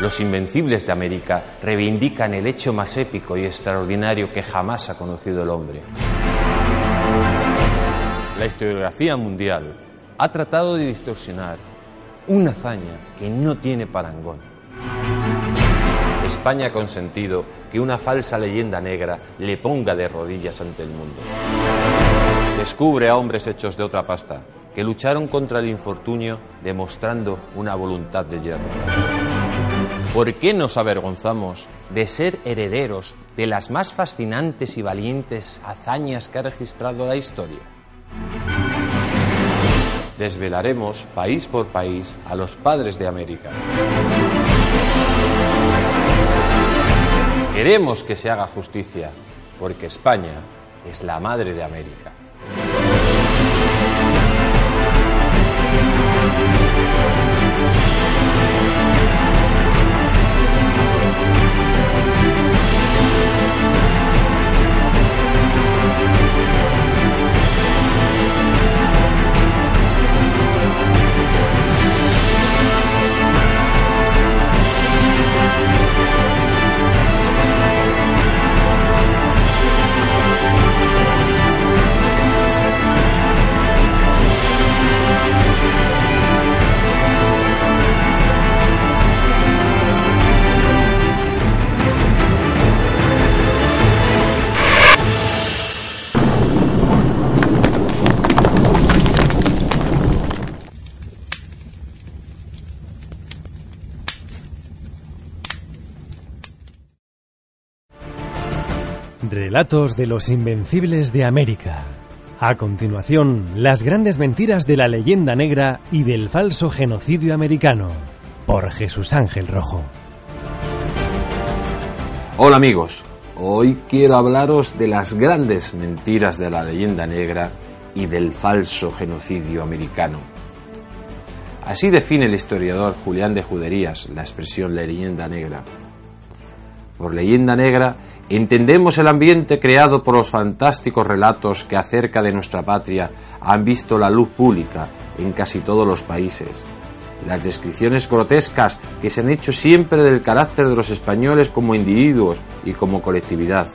Los Invencibles de América reivindican el hecho más épico y extraordinario que jamás ha conocido el hombre. La historiografía mundial ha tratado de distorsionar una hazaña que no tiene parangón. España ha consentido que una falsa leyenda negra le ponga de rodillas ante el mundo. Descubre a hombres hechos de otra pasta que lucharon contra el infortunio demostrando una voluntad de hierro. ¿Por qué nos avergonzamos de ser herederos de las más fascinantes y valientes hazañas que ha registrado la historia? Desvelaremos país por país a los padres de América. Queremos que se haga justicia, porque España es la madre de América. Relatos de los Invencibles de América. A continuación, las grandes mentiras de la leyenda negra y del falso genocidio americano. Por Jesús Ángel Rojo. Hola amigos, hoy quiero hablaros de las grandes mentiras de la leyenda negra y del falso genocidio americano. Así define el historiador Julián de Juderías la expresión leyenda negra. Por leyenda negra entendemos el ambiente creado por los fantásticos relatos que acerca de nuestra patria han visto la luz pública en casi todos los países. Las descripciones grotescas que se han hecho siempre del carácter de los españoles como individuos y como colectividad.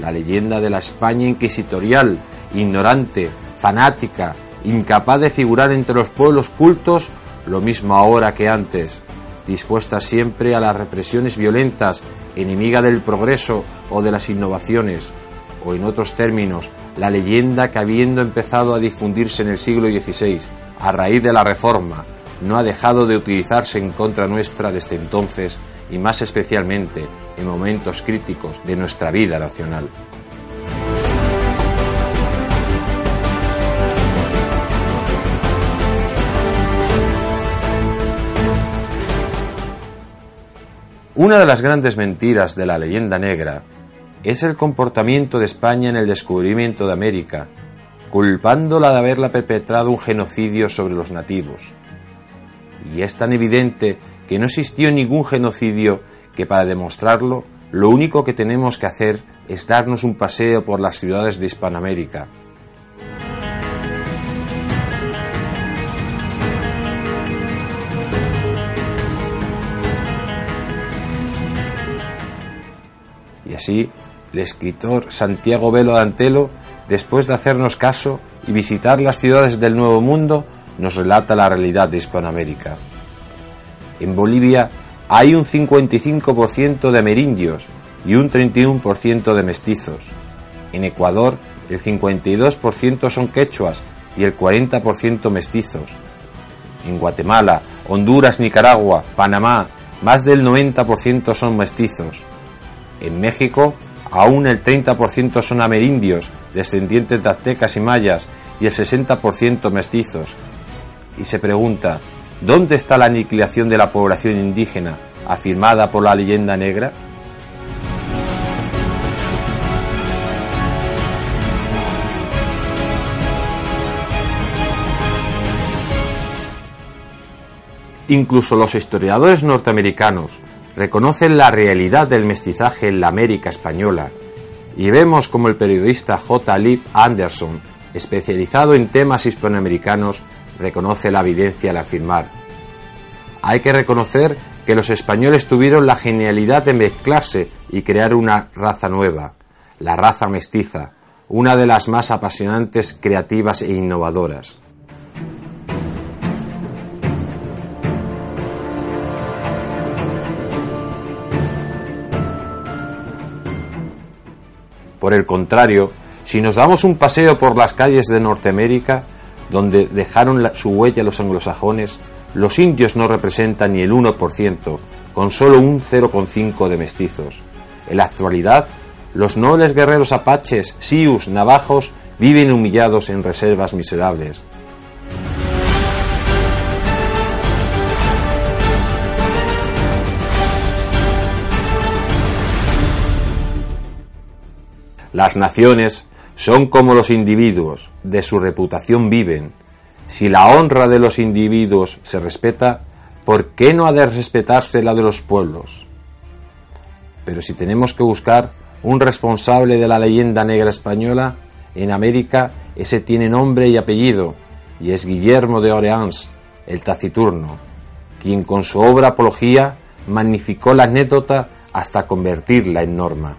La leyenda de la España inquisitorial, ignorante, fanática, incapaz de figurar entre los pueblos cultos, lo mismo ahora que antes, dispuesta siempre a las represiones violentas enemiga del progreso o de las innovaciones, o en otros términos, la leyenda que habiendo empezado a difundirse en el siglo XVI, a raíz de la Reforma, no ha dejado de utilizarse en contra nuestra desde entonces y más especialmente en momentos críticos de nuestra vida nacional. Una de las grandes mentiras de la leyenda negra es el comportamiento de España en el descubrimiento de América, culpándola de haberla perpetrado un genocidio sobre los nativos. Y es tan evidente que no existió ningún genocidio que para demostrarlo lo único que tenemos que hacer es darnos un paseo por las ciudades de Hispanoamérica, Y así, el escritor Santiago Velo Antelo, después de hacernos caso y visitar las ciudades del Nuevo Mundo, nos relata la realidad de Hispanoamérica. En Bolivia hay un 55% de amerindios y un 31% de mestizos. En Ecuador el 52% son quechuas y el 40% mestizos. En Guatemala, Honduras, Nicaragua, Panamá, más del 90% son mestizos. En México aún el 30% son amerindios, descendientes de aztecas y mayas, y el 60% mestizos. Y se pregunta, ¿dónde está la aniquilación de la población indígena afirmada por la leyenda negra? Incluso los historiadores norteamericanos reconocen la realidad del mestizaje en la América española y vemos como el periodista J. Lip Anderson, especializado en temas hispanoamericanos, reconoce la evidencia al afirmar. Hay que reconocer que los españoles tuvieron la genialidad de mezclarse y crear una raza nueva, la raza mestiza, una de las más apasionantes, creativas e innovadoras. Por el contrario, si nos damos un paseo por las calles de Norteamérica, donde dejaron su huella los anglosajones, los indios no representan ni el 1%, con solo un 0,5 de mestizos. En la actualidad, los nobles guerreros apaches, sius, navajos viven humillados en reservas miserables. Las naciones son como los individuos, de su reputación viven. Si la honra de los individuos se respeta, ¿por qué no ha de respetarse la de los pueblos? Pero si tenemos que buscar un responsable de la leyenda negra española, en América ese tiene nombre y apellido, y es Guillermo de Orleans, el taciturno, quien con su obra Apología magnificó la anécdota hasta convertirla en norma.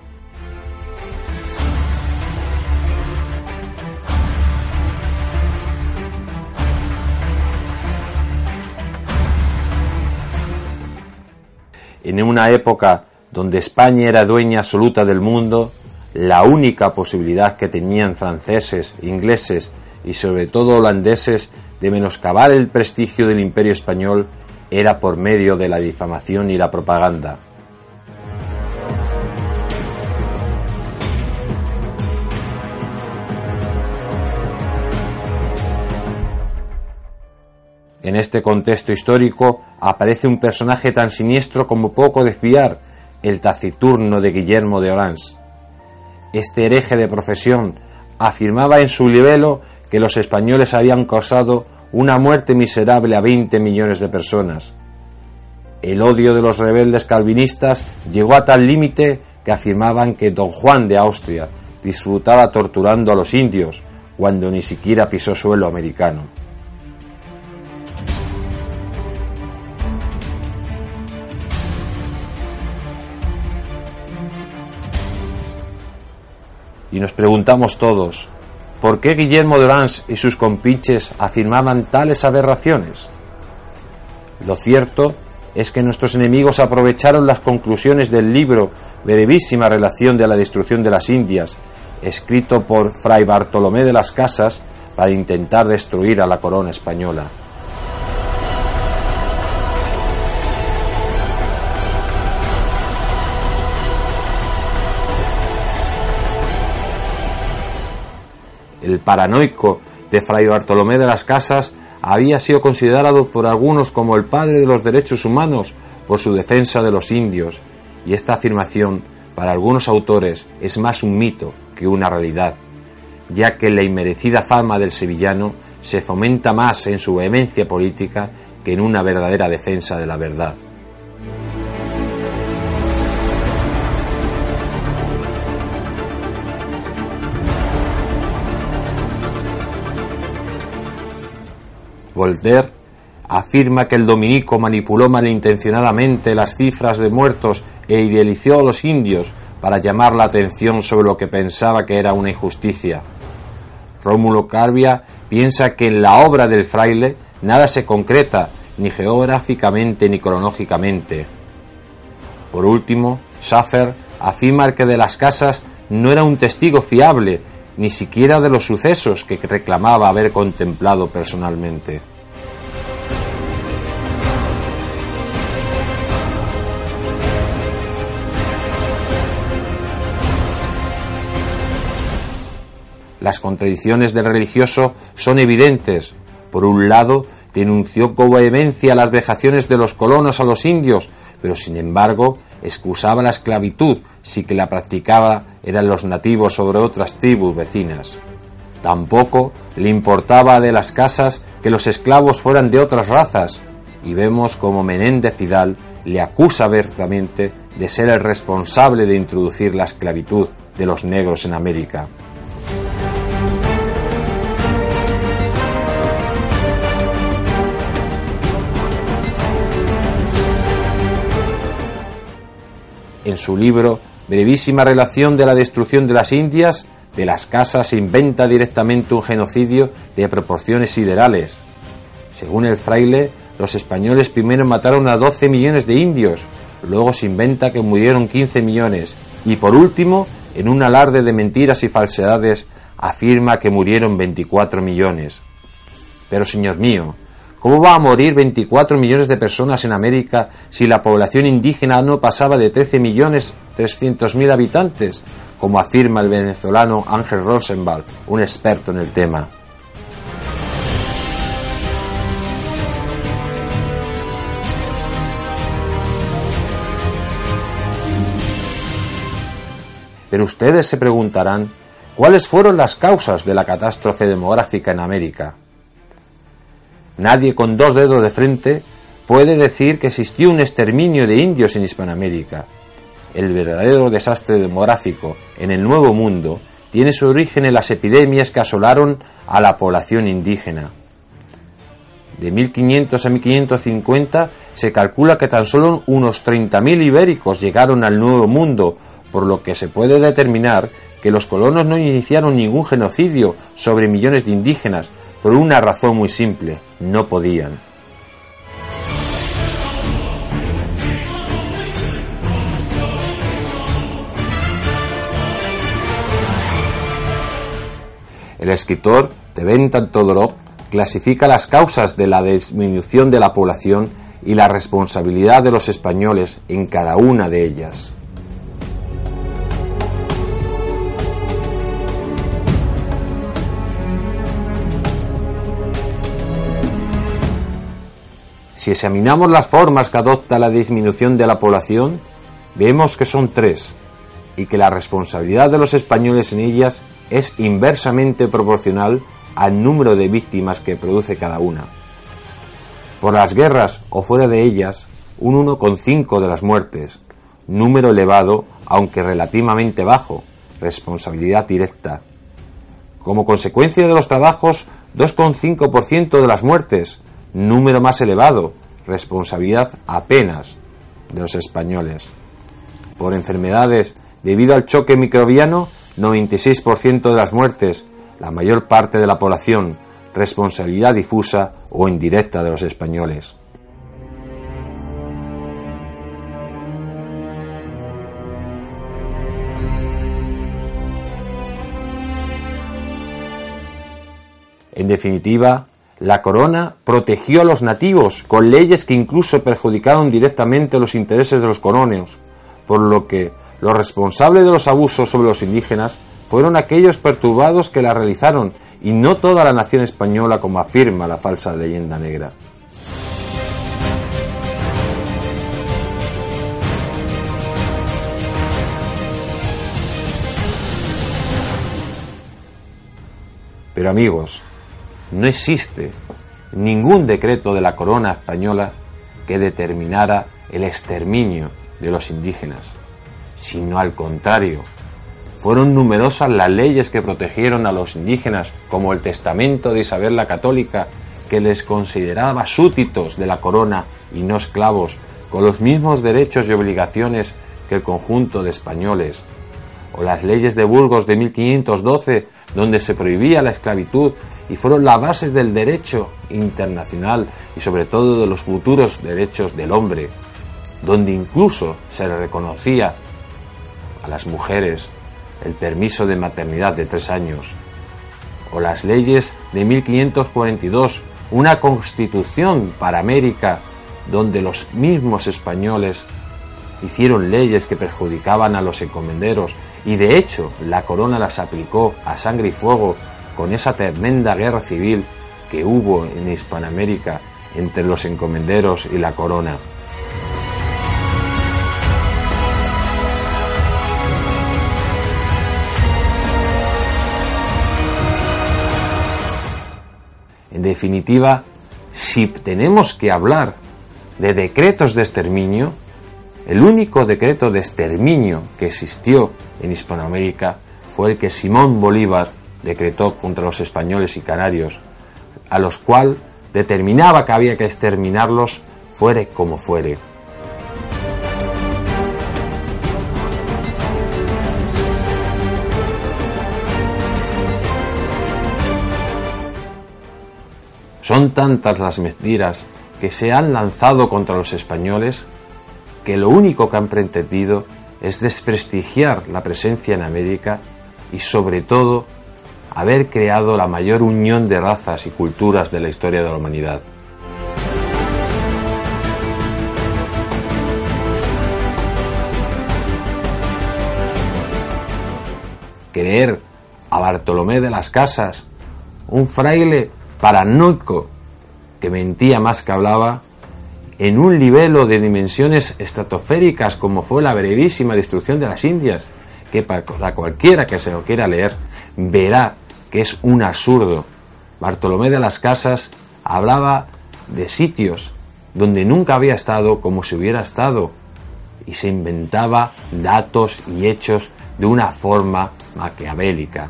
En una época donde España era dueña absoluta del mundo, la única posibilidad que tenían franceses, ingleses y sobre todo holandeses de menoscabar el prestigio del imperio español era por medio de la difamación y la propaganda. En este contexto histórico aparece un personaje tan siniestro como poco de fiar, el taciturno de Guillermo de Orange. Este hereje de profesión afirmaba en su libelo que los españoles habían causado una muerte miserable a 20 millones de personas. El odio de los rebeldes calvinistas llegó a tal límite que afirmaban que don Juan de Austria disfrutaba torturando a los indios cuando ni siquiera pisó suelo americano. Y nos preguntamos todos, ¿por qué Guillermo de Orange y sus compinches afirmaban tales aberraciones? Lo cierto es que nuestros enemigos aprovecharon las conclusiones del libro Brevísima Relación de la Destrucción de las Indias, escrito por Fray Bartolomé de las Casas, para intentar destruir a la corona española. El paranoico de Fray Bartolomé de las Casas había sido considerado por algunos como el padre de los derechos humanos por su defensa de los indios, y esta afirmación para algunos autores es más un mito que una realidad, ya que la inmerecida fama del sevillano se fomenta más en su vehemencia política que en una verdadera defensa de la verdad. Voltaire afirma que el dominico manipuló malintencionadamente las cifras de muertos e idealizó a los indios para llamar la atención sobre lo que pensaba que era una injusticia. Rómulo Carbia piensa que en la obra del fraile nada se concreta, ni geográficamente ni cronológicamente. Por último, Schaffer afirma que de las casas no era un testigo fiable, ni siquiera de los sucesos que reclamaba haber contemplado personalmente. Las contradicciones del religioso son evidentes. Por un lado, denunció con vehemencia las vejaciones de los colonos a los indios, pero sin embargo excusaba la esclavitud si que la practicaba eran los nativos sobre otras tribus vecinas. Tampoco le importaba de las casas que los esclavos fueran de otras razas, y vemos como Menéndez Pidal le acusa abiertamente de ser el responsable de introducir la esclavitud de los negros en América. En su libro Brevísima relación de la destrucción de las Indias, de las casas se inventa directamente un genocidio de proporciones siderales. Según el fraile, los españoles primero mataron a 12 millones de indios, luego se inventa que murieron 15 millones y por último, en un alarde de mentiras y falsedades, afirma que murieron 24 millones. Pero señor mío, ¿cómo va a morir 24 millones de personas en América si la población indígena no pasaba de 13 millones 300 mil habitantes, como afirma el venezolano Ángel Rosenbal, un experto en el tema? Pero ustedes se preguntarán, ¿cuáles fueron las causas de la catástrofe demográfica en América? Nadie con dos dedos de frente puede decir que existió un exterminio de indios en Hispanoamérica. El verdadero desastre demográfico en el Nuevo Mundo tiene su origen en las epidemias que asolaron a la población indígena. De 1500 a 1550 se calcula que tan solo unos 30.000 ibéricos llegaron al Nuevo Mundo por lo que se puede determinar que los colonos no iniciaron ningún genocidio sobre millones de indígenas por una razón muy simple, no podían. El escritor Teventan Todorov clasifica las causas de la disminución de la población y la responsabilidad de los españoles en cada una de ellas. Si examinamos las formas que adopta la disminución de la población, vemos que son tres y que la responsabilidad de los españoles en ellas es inversamente proporcional al número de víctimas que produce cada una. Por las guerras o fuera de ellas, un 1,5 de las muertes, número elevado aunque relativamente bajo, responsabilidad directa. Como consecuencia de los trabajos, 2,5% de las muertes, número más elevado, responsabilidad apenas de los españoles. Por enfermedades debido al choque microbiano, 96% de las muertes, la mayor parte de la población, responsabilidad difusa o indirecta de los españoles. En definitiva, la corona protegió a los nativos con leyes que incluso perjudicaron directamente los intereses de los colonos, por lo que los responsables de los abusos sobre los indígenas fueron aquellos perturbados que la realizaron y no toda la nación española como afirma la falsa leyenda negra. Pero amigos, no existe ningún decreto de la corona española que determinara el exterminio de los indígenas, sino al contrario. Fueron numerosas las leyes que protegieron a los indígenas, como el testamento de Isabel la Católica, que les consideraba súbditos de la corona y no esclavos, con los mismos derechos y obligaciones que el conjunto de españoles, o las leyes de Burgos de 1512, donde se prohibía la esclavitud y fueron la base del derecho internacional y sobre todo de los futuros derechos del hombre, donde incluso se le reconocía a las mujeres el permiso de maternidad de tres años, o las leyes de 1542, una constitución para América donde los mismos españoles hicieron leyes que perjudicaban a los encomenderos y de hecho la corona las aplicó a sangre y fuego con esa tremenda guerra civil que hubo en Hispanoamérica entre los encomenderos y la corona. En definitiva, si tenemos que hablar de decretos de exterminio, el único decreto de exterminio que existió en Hispanoamérica fue el que Simón Bolívar decretó contra los españoles y canarios, a los cual determinaba que había que exterminarlos fuere como fuere. Son tantas las mentiras que se han lanzado contra los españoles que lo único que han pretendido es desprestigiar la presencia en América y sobre todo haber creado la mayor unión de razas y culturas de la historia de la humanidad. Creer a Bartolomé de las Casas, un fraile paranoico que mentía más que hablaba, en un libelo de dimensiones estratosféricas como fue la brevísima destrucción de las Indias, que para cualquiera que se lo quiera leer verá que es un absurdo. Bartolomé de las Casas hablaba de sitios donde nunca había estado como si hubiera estado y se inventaba datos y hechos de una forma maquiavélica.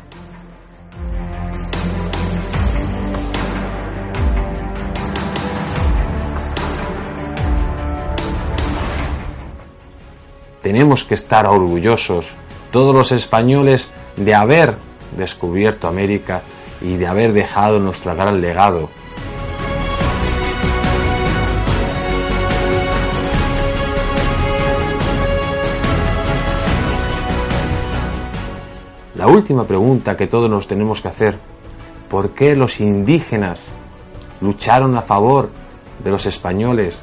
Tenemos que estar orgullosos, todos los españoles, de haber descubierto América y de haber dejado nuestro gran legado. La última pregunta que todos nos tenemos que hacer, ¿por qué los indígenas lucharon a favor de los españoles,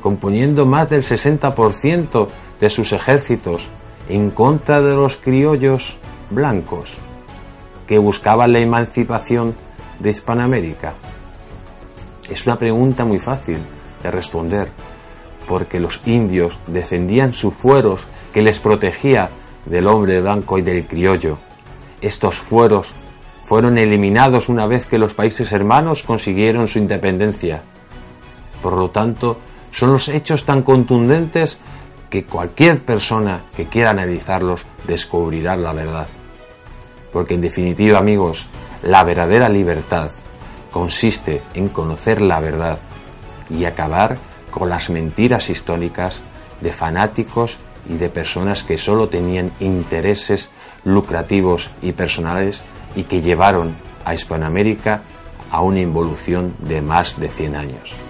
componiendo más del 60% de sus ejércitos en contra de los criollos blancos? Que buscaban la emancipación de Hispanoamérica? Es una pregunta muy fácil de responder, porque los indios defendían sus fueros que les protegía del hombre blanco y del criollo. Estos fueros fueron eliminados una vez que los países hermanos consiguieron su independencia. Por lo tanto, son los hechos tan contundentes que cualquier persona que quiera analizarlos descubrirá la verdad. Porque en definitiva, amigos, la verdadera libertad consiste en conocer la verdad y acabar con las mentiras históricas de fanáticos y de personas que solo tenían intereses lucrativos y personales y que llevaron a Hispanoamérica a una involución de más de 100 años.